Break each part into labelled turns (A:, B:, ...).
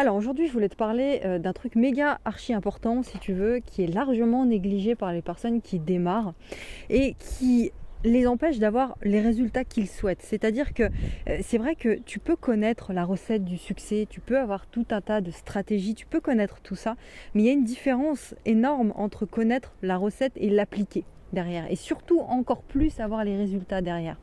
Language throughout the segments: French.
A: Alors aujourd'hui, je voulais te parler euh, d'un truc méga archi important, si tu veux, qui est largement négligé par les personnes qui démarrent et qui les empêche d'avoir les résultats qu'ils souhaitent. C'est-à-dire que euh, c'est vrai que tu peux connaître la recette du succès, tu peux avoir tout un tas de stratégies, tu peux connaître tout ça, mais il y a une différence énorme entre connaître la recette et l'appliquer derrière. Et surtout encore plus avoir les résultats derrière.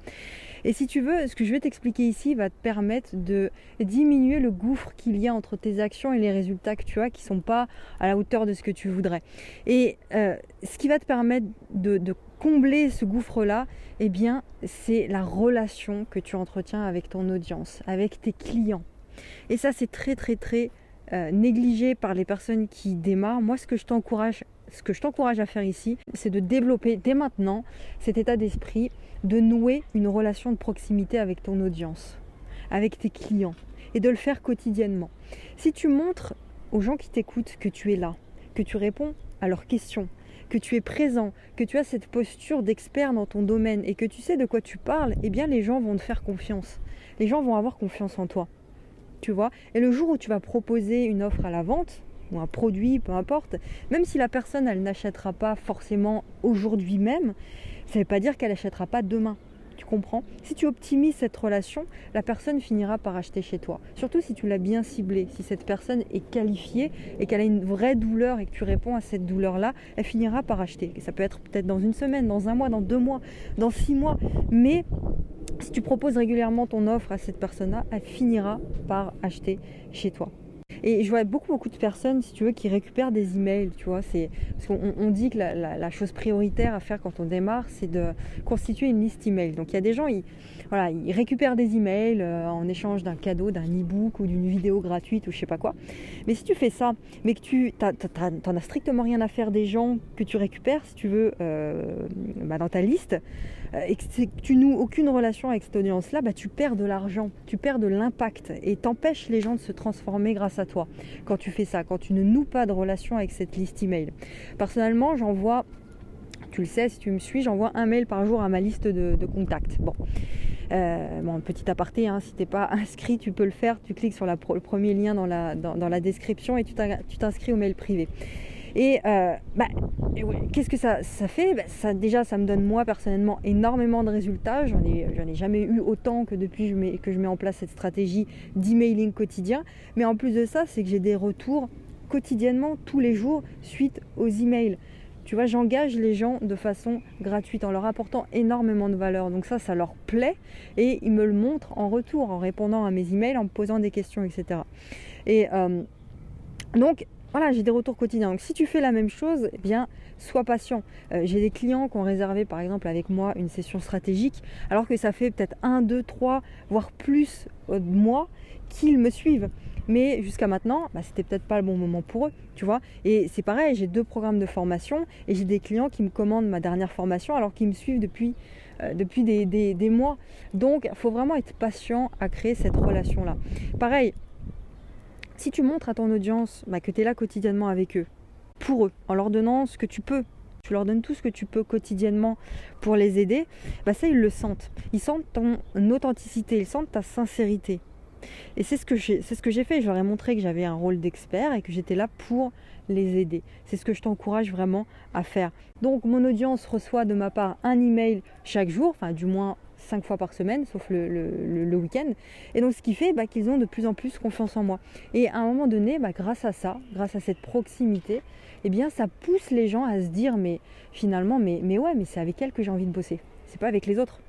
A: Et si tu veux, ce que je vais t'expliquer ici va te permettre de diminuer le gouffre qu'il y a entre tes actions et les résultats que tu as qui ne sont pas à la hauteur de ce que tu voudrais. Et euh, ce qui va te permettre de, combler ce gouffre-là, eh bien, c'est la relation que tu entretiens avec ton audience, avec tes clients. Et ça, c'est très, très, très euh, négligé par les personnes qui démarrent. Moi, ce que je t'encourage ce que je t'encourage à faire ici, c'est de développer dès maintenant cet état d'esprit, de nouer une relation de proximité avec ton audience, avec tes clients, et de le faire quotidiennement. Si tu montres aux gens qui t'écoutent que tu es là, que tu réponds à leurs questions, que tu es présent, que tu as cette posture d'expert dans ton domaine et que tu sais de quoi tu parles, eh bien les gens vont te faire confiance. Les gens vont avoir confiance en toi. Tu vois? Et le jour où tu vas proposer une offre à la vente, ou un produit, peu importe, même si la personne, elle n'achètera pas forcément aujourd'hui même, ça ne veut pas dire qu'elle n'achètera pas demain. Tu comprends? Si tu optimises cette relation, la personne finira par acheter chez toi. Surtout si tu l'as bien ciblée, si cette personne est qualifiée et qu'elle a une vraie douleur et que tu réponds à cette douleur-là, elle finira par acheter. ça peut être peut-être dans une semaine, dans un mois, dans deux mois, dans six mois. Mais si tu proposes régulièrement ton offre à cette personne-là, elle finira par acheter chez toi. Et je vois beaucoup, beaucoup de personnes, si tu veux, qui récupèrent des emails, tu vois. C'est, on dit que la, chose prioritaire à faire quand on démarre, c'est de constituer une liste email. Donc il y a des gens, ils, voilà, ils récupèrent des emails euh, en échange d'un cadeau, d'un e-book ou d'une vidéo gratuite ou je sais pas quoi. Mais si tu fais ça, mais que tu n'en as strictement rien à faire des gens que tu récupères, si tu veux, euh, bah, dans ta liste, euh, et que tu noues aucune relation avec cette audience-là, bah, tu perds de l'argent, tu perds de l'impact et t'empêches les gens de se transformer grâce à toi quand tu fais ça, quand tu ne noues pas de relation avec cette liste email. Personnellement, j'envoie, tu le sais si tu me suis, j'envoie un mail par jour à ma liste de, contacts. Bon. Euh, bon, petit aparté, hein, si tu n'es pas inscrit, tu peux le faire. Tu cliques sur le premier lien dans la description et tu t'inscris au mail privé. Et, euh, bah, qu'est-ce que ça, fait? Bah, Déjà, ça me donne moi personnellement énormément de résultats. J'en ai, ai jamais eu autant que depuis que je mets en place cette stratégie d'emailing quotidien. Mais en plus de ça, c'est que j'ai des retours quotidiennement, tous les jours, suite aux emails. Tu vois, j'engage les gens de façon gratuite en leur apportant énormément de valeur. Donc ça, ça leur plaît et ils me le montrent en retour, en répondant à mes emails, en me posant des questions, etc. Et euh, donc, voilà, j'ai des retours quotidiens. Donc si tu fais la même chose, eh bien, sois patient. Euh, j'ai des clients qui ont réservé par exemple avec moi une session stratégique, alors que ça fait peut-être un, deux, trois, voire plus de mois qu'ils me suivent. Mais jusqu'à maintenant, bah, c'était peut-être pas le bon moment pour eux, tu vois. Et c'est pareil, j'ai deux programmes de formation et j'ai des clients qui me commandent ma dernière formation alors qu'ils me suivent depuis, euh, des, des mois. Donc, il faut vraiment être patient à créer cette relation-là. Pareil, si tu montres à ton audience bah, que tu es là quotidiennement avec eux, pour eux, en leur donnant ce que tu peux, tu leur donnes tout ce que tu peux quotidiennement pour les aider, bah ça ils le sentent. Ils sentent ton authenticité, ils sentent ta sincérité. Et c'est ce que j'ai, c'est ce que j'ai fait. Je leur ai montré que j'avais un rôle d'expert et que j'étais là pour les aider. C'est ce que je t'encourage vraiment à faire. Donc mon audience reçoit de ma part un email chaque jour, enfin du moins cinq fois par semaine, sauf le, week-end. Et donc ce qui fait bah, qu'ils ont de plus en plus confiance en moi. Et à un moment donné, bah, grâce à ça, grâce à cette proximité, eh bien ça pousse les gens à se dire mais finalement, mais, mais ouais, mais c'est avec elle que j'ai envie de bosser. C'est pas avec les autres.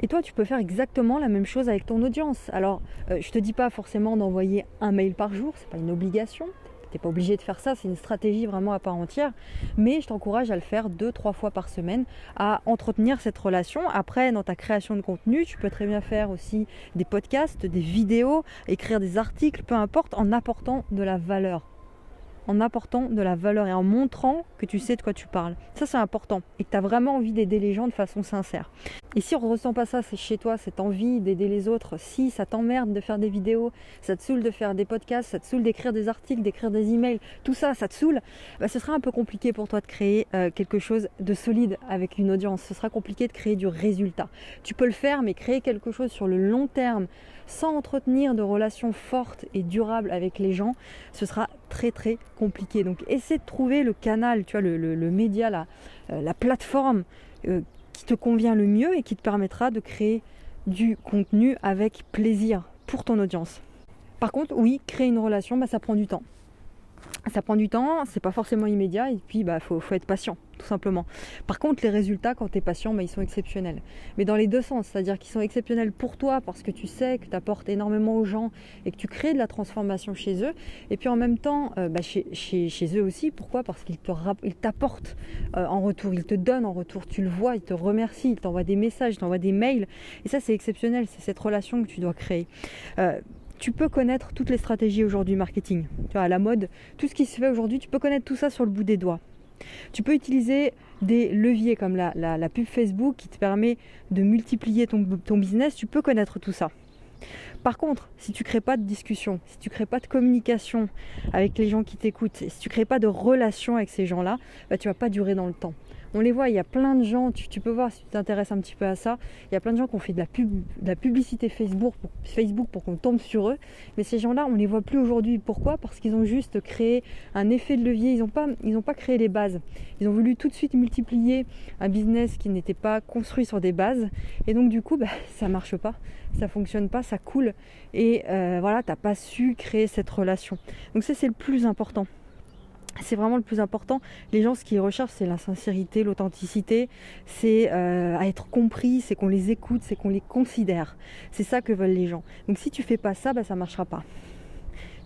A: Et toi, tu peux faire exactement la même chose avec ton audience. Alors, euh, je te dis pas forcément d'envoyer un mail par jour, c'est pas une obligation pas obligé de faire ça, c'est une stratégie vraiment à part entière. Mais je t'encourage à le faire deux, trois fois par semaine, à entretenir cette relation. Après, dans ta création de contenu, tu peux très bien faire aussi des podcasts, des vidéos, écrire des articles, peu importe, en apportant de la valeur. En apportant de la valeur et en montrant que tu sais de quoi tu parles. Ça, c'est important et que tu as vraiment envie d'aider les gens de façon sincère. Et si on ne ressent pas ça, chez toi, cette envie d'aider les autres, si ça t'emmerde de faire des vidéos, ça te saoule de faire des podcasts, ça te saoule d'écrire des articles, d'écrire des emails, tout ça, ça te saoule, bah, ce sera un peu compliqué pour toi de créer euh, quelque chose de solide avec une audience. Ce sera compliqué de créer du résultat. Tu peux le faire, mais créer quelque chose sur le long terme, sans entretenir de relations fortes et durables avec les gens, ce sera très très compliqué. Donc essaie de trouver le canal, tu vois, le, média, la, euh, la plateforme euh, qui te convient le mieux et qui te permettra de créer du contenu avec plaisir pour ton audience. Par contre, oui, créer une relation, bah, ça prend du temps ça prend du temps, c'est pas forcément immédiat et puis bah faut, faut être patient tout simplement. Par contre les résultats quand tu es patient bah, ils sont exceptionnels. Mais dans les deux sens, c'est-à-dire qu'ils sont exceptionnels pour toi parce que tu sais que tu apportes énormément aux gens et que tu crées de la transformation chez eux et puis en même temps euh, bah, chez, eux aussi, pourquoi? Parce qu'ils t'apportent euh, en retour, ils te donnent en retour, tu le vois, ils te remercient, ils t'envoient des messages, ils t'envoient des mails et ça c'est exceptionnel, c'est cette relation que tu dois créer. Euh, tu peux connaître toutes les stratégies aujourd'hui marketing. Tu vois, la mode, tout ce qui se fait aujourd'hui, tu peux connaître tout ça sur le bout des doigts. Tu peux utiliser des leviers comme la, pub Facebook qui te permet de multiplier ton, business. Tu peux connaître tout ça. Par contre, si tu ne crées pas de discussion, si tu ne crées pas de communication avec les gens qui t'écoutent, si tu ne crées pas de relation avec ces gens-là, bah, tu ne vas pas durer dans le temps on les voit, il y a plein de gens, tu, peux voir si tu t'intéresses un petit peu à ça, il y a plein de gens qui ont fait de la, pub, de la publicité Facebook pour, qu'on tombe sur eux, mais ces gens-là, on ne les voit plus aujourd'hui. Pourquoi? Parce qu'ils ont juste créé un effet de levier, ils n'ont pas, créé les bases. Ils ont voulu tout de suite multiplier un business qui n'était pas construit sur des bases, et donc du coup, bah, ça marche pas, ça fonctionne pas, ça coule, et euh, voilà, tu n'as pas su créer cette relation. Donc ça, c'est le plus important c'est vraiment le plus important. Les gens, ce qu'ils recherchent, c'est la sincérité, l'authenticité, c'est euh, à être compris, c'est qu'on les écoute, c'est qu'on les considère. C'est ça que veulent les gens. Donc si tu fais pas ça, bah, ça marchera pas.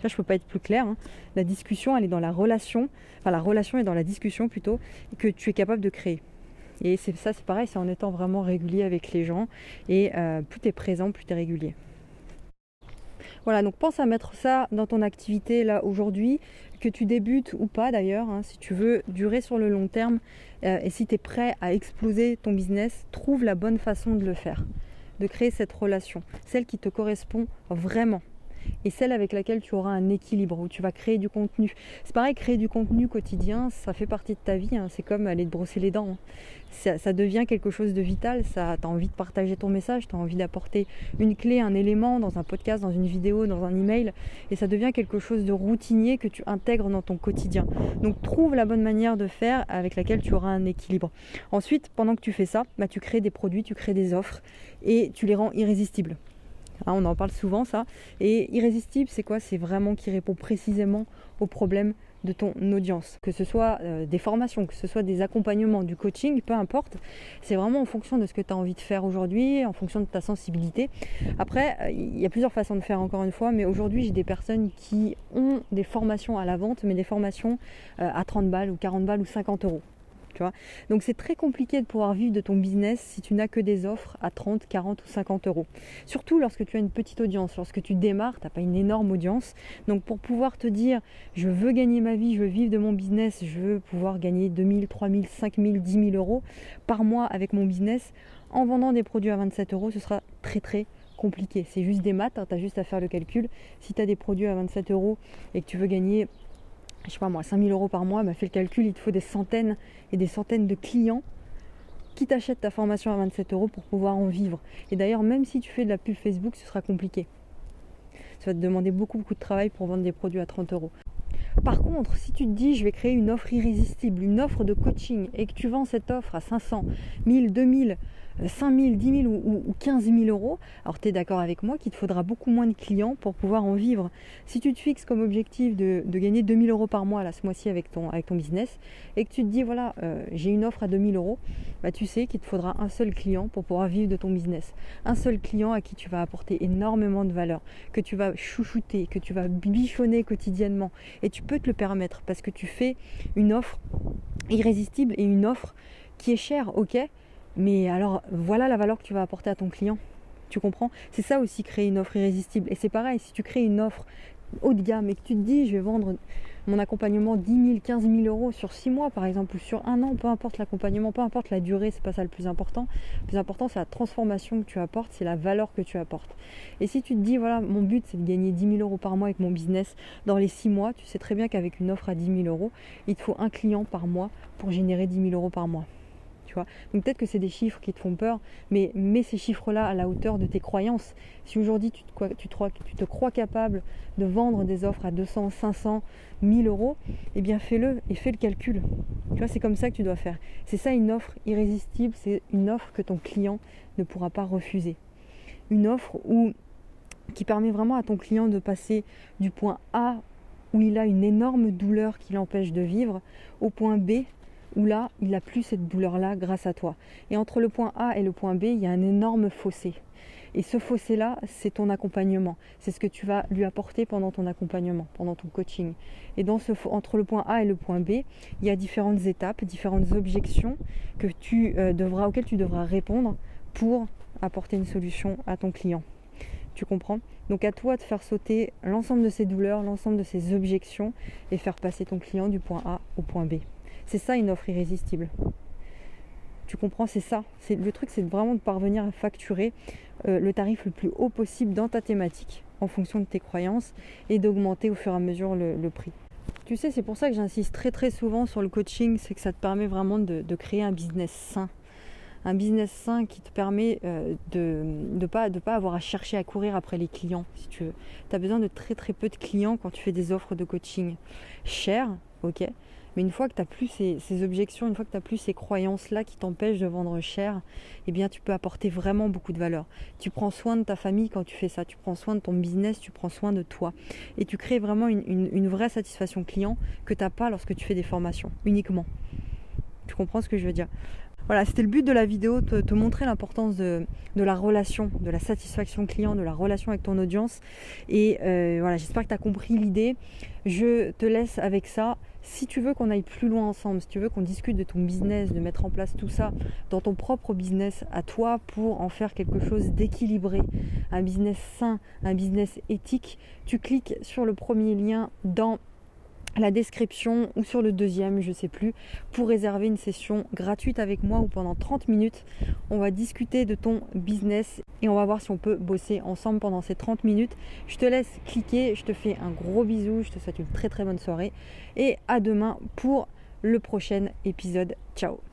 A: Là, je peux pas être plus clair. Hein. La discussion, elle est dans la relation. Enfin, la relation est dans la discussion plutôt que tu es capable de créer. Et c'est ça, c'est pareil, c'est en étant vraiment régulier avec les gens. Et euh, plus tu es présent, plus tu es régulier. Voilà, donc pense à mettre ça dans ton activité là aujourd'hui, que tu débutes ou pas d'ailleurs, hein, si tu veux durer sur le long terme euh, et si tu es prêt à exploser ton business, trouve la bonne façon de le faire, de créer cette relation, celle qui te correspond vraiment et celle avec laquelle tu auras un équilibre, où tu vas créer du contenu. C'est pareil, créer du contenu quotidien, ça fait partie de ta vie, hein. c'est comme aller te brosser les dents. Hein. Ça, devient quelque chose de vital, tu as envie de partager ton message, tu as envie d'apporter une clé, un élément dans un podcast, dans une vidéo, dans un email, et ça devient quelque chose de routinier que tu intègres dans ton quotidien. Donc trouve la bonne manière de faire avec laquelle tu auras un équilibre. Ensuite, pendant que tu fais ça, bah, tu crées des produits, tu crées des offres, et tu les rends irrésistibles. Hein, on en parle souvent ça. Et irrésistible, c'est quoi? C'est vraiment qui répond précisément aux problèmes de ton audience. Que ce soit euh, des formations, que ce soit des accompagnements, du coaching, peu importe. C'est vraiment en fonction de ce que tu as envie de faire aujourd'hui, en fonction de ta sensibilité. Après, il y a plusieurs façons de faire encore une fois, mais aujourd'hui j'ai des personnes qui ont des formations à la vente, mais des formations euh, à 30 balles ou 40 balles ou 50 euros. Donc c'est très compliqué de pouvoir vivre de ton business si tu n'as que des offres à 30, 40 ou 50 euros. Surtout lorsque tu as une petite audience, lorsque tu démarres, tu n'as pas une énorme audience. Donc pour pouvoir te dire je veux gagner ma vie, je veux vivre de mon business, je veux pouvoir gagner 2000, 3000, 5000, 10 000 euros par mois avec mon business en vendant des produits à 27 euros, ce sera très très compliqué. C'est juste des maths, hein, tu as juste à faire le calcul. Si tu as des produits à 27 euros et que tu veux gagner je sais pas moi, 5000 euros par mois, bah fais le calcul, il te faut des centaines et des centaines de clients qui t'achètent ta formation à 27 euros pour pouvoir en vivre. Et d'ailleurs, même si tu fais de la pub Facebook, ce sera compliqué. Ça va te demander beaucoup, beaucoup de travail pour vendre des produits à 30 euros. Par contre, si tu te dis je vais créer une offre irrésistible, une offre de coaching et que tu vends cette offre à 500, 1000, 2000, 5 000, 10 000 ou, 15 000 euros, alors tu es d'accord avec moi qu'il te faudra beaucoup moins de clients pour pouvoir en vivre. Si tu te fixes comme objectif de, gagner 2 000 euros par mois là, ce mois-ci avec ton, avec ton business et que tu te dis voilà, euh, j'ai une offre à 2 000 euros, bah, tu sais qu'il te faudra un seul client pour pouvoir vivre de ton business. Un seul client à qui tu vas apporter énormément de valeur, que tu vas chouchouter, que tu vas bichonner quotidiennement. Et tu peux te le permettre parce que tu fais une offre irrésistible et une offre qui est chère, ok, mais alors, voilà la valeur que tu vas apporter à ton client. Tu comprends? C'est ça aussi créer une offre irrésistible. Et c'est pareil, si tu crées une offre haut de gamme et que tu te dis, je vais vendre mon accompagnement 10 000, 15 000 euros sur 6 mois par exemple, ou sur un an, peu importe l'accompagnement, peu importe la durée, c'est pas ça le plus important. Le plus important, c'est la transformation que tu apportes, c'est la valeur que tu apportes. Et si tu te dis, voilà, mon but c'est de gagner 10 000 euros par mois avec mon business dans les 6 mois, tu sais très bien qu'avec une offre à 10 000 euros, il te faut un client par mois pour générer 10 000 euros par mois. Donc peut-être que c'est des chiffres qui te font peur, mais mets ces chiffres-là à la hauteur de tes croyances. Si aujourd'hui tu, te crois capable de vendre des offres à 200, 500, 1000 euros, eh bien fais-le et fais le calcul. Tu vois, c'est comme ça que tu dois faire. C'est ça une offre irrésistible, c'est une offre que ton client ne pourra pas refuser. Une offre qui permet vraiment à ton client de passer du point A où il a une énorme douleur qui l'empêche de vivre au point B où là, il n'a plus cette douleur-là grâce à toi. Et entre le point A et le point B, il y a un énorme fossé. Et ce fossé-là, c'est ton accompagnement. C'est ce que tu vas lui apporter pendant ton accompagnement, pendant ton coaching. Et entre le point A et le point B, il y a différentes étapes, différentes objections que tu, euh, devras, auxquelles tu devras répondre pour apporter une solution à ton client. Tu comprends? Donc à toi de faire sauter l'ensemble de ces douleurs, l'ensemble de ces objections et faire passer ton client du point A au point B. C'est ça une offre irrésistible. Tu comprends, c'est ça. C'est le truc, c'est vraiment de parvenir à facturer euh, le tarif le plus haut possible dans ta thématique, en fonction de tes croyances, et d'augmenter au fur et à mesure le, prix. Tu sais, c'est pour ça que j'insiste très très souvent sur le coaching, c'est que ça te permet vraiment de, créer un business sain. Un business sain qui te permet euh, de ne pas, avoir à chercher à courir après les clients, si tu veux. Tu as besoin de très très peu de clients quand tu fais des offres de coaching. Cher, ok, mais une fois que tu n'as plus ces, objections, une fois que tu n'as plus ces croyances-là qui t'empêchent de vendre cher, eh bien tu peux apporter vraiment beaucoup de valeur. Tu prends soin de ta famille quand tu fais ça, tu prends soin de ton business, tu prends soin de toi. Et tu crées vraiment une, vraie satisfaction client que tu n'as pas lorsque tu fais des formations, uniquement. Tu comprends ce que je veux dire? Voilà, c'était le but de la vidéo, te, te montrer l'importance de, la relation, de la satisfaction client, de la relation avec ton audience. Et euh, voilà, j'espère que tu as compris l'idée. Je te laisse avec ça. Si tu veux qu'on aille plus loin ensemble, si tu veux qu'on discute de ton business, de mettre en place tout ça dans ton propre business à toi pour en faire quelque chose d'équilibré, un business sain, un business éthique, tu cliques sur le premier lien dans la description ou sur le deuxième, je sais plus, pour réserver une session gratuite avec moi ou pendant 30 minutes. On va discuter de ton business et on va voir si on peut bosser ensemble pendant ces 30 minutes. Je te laisse cliquer, je te fais un gros bisou, je te souhaite une très très bonne soirée et à demain pour le prochain épisode. Ciao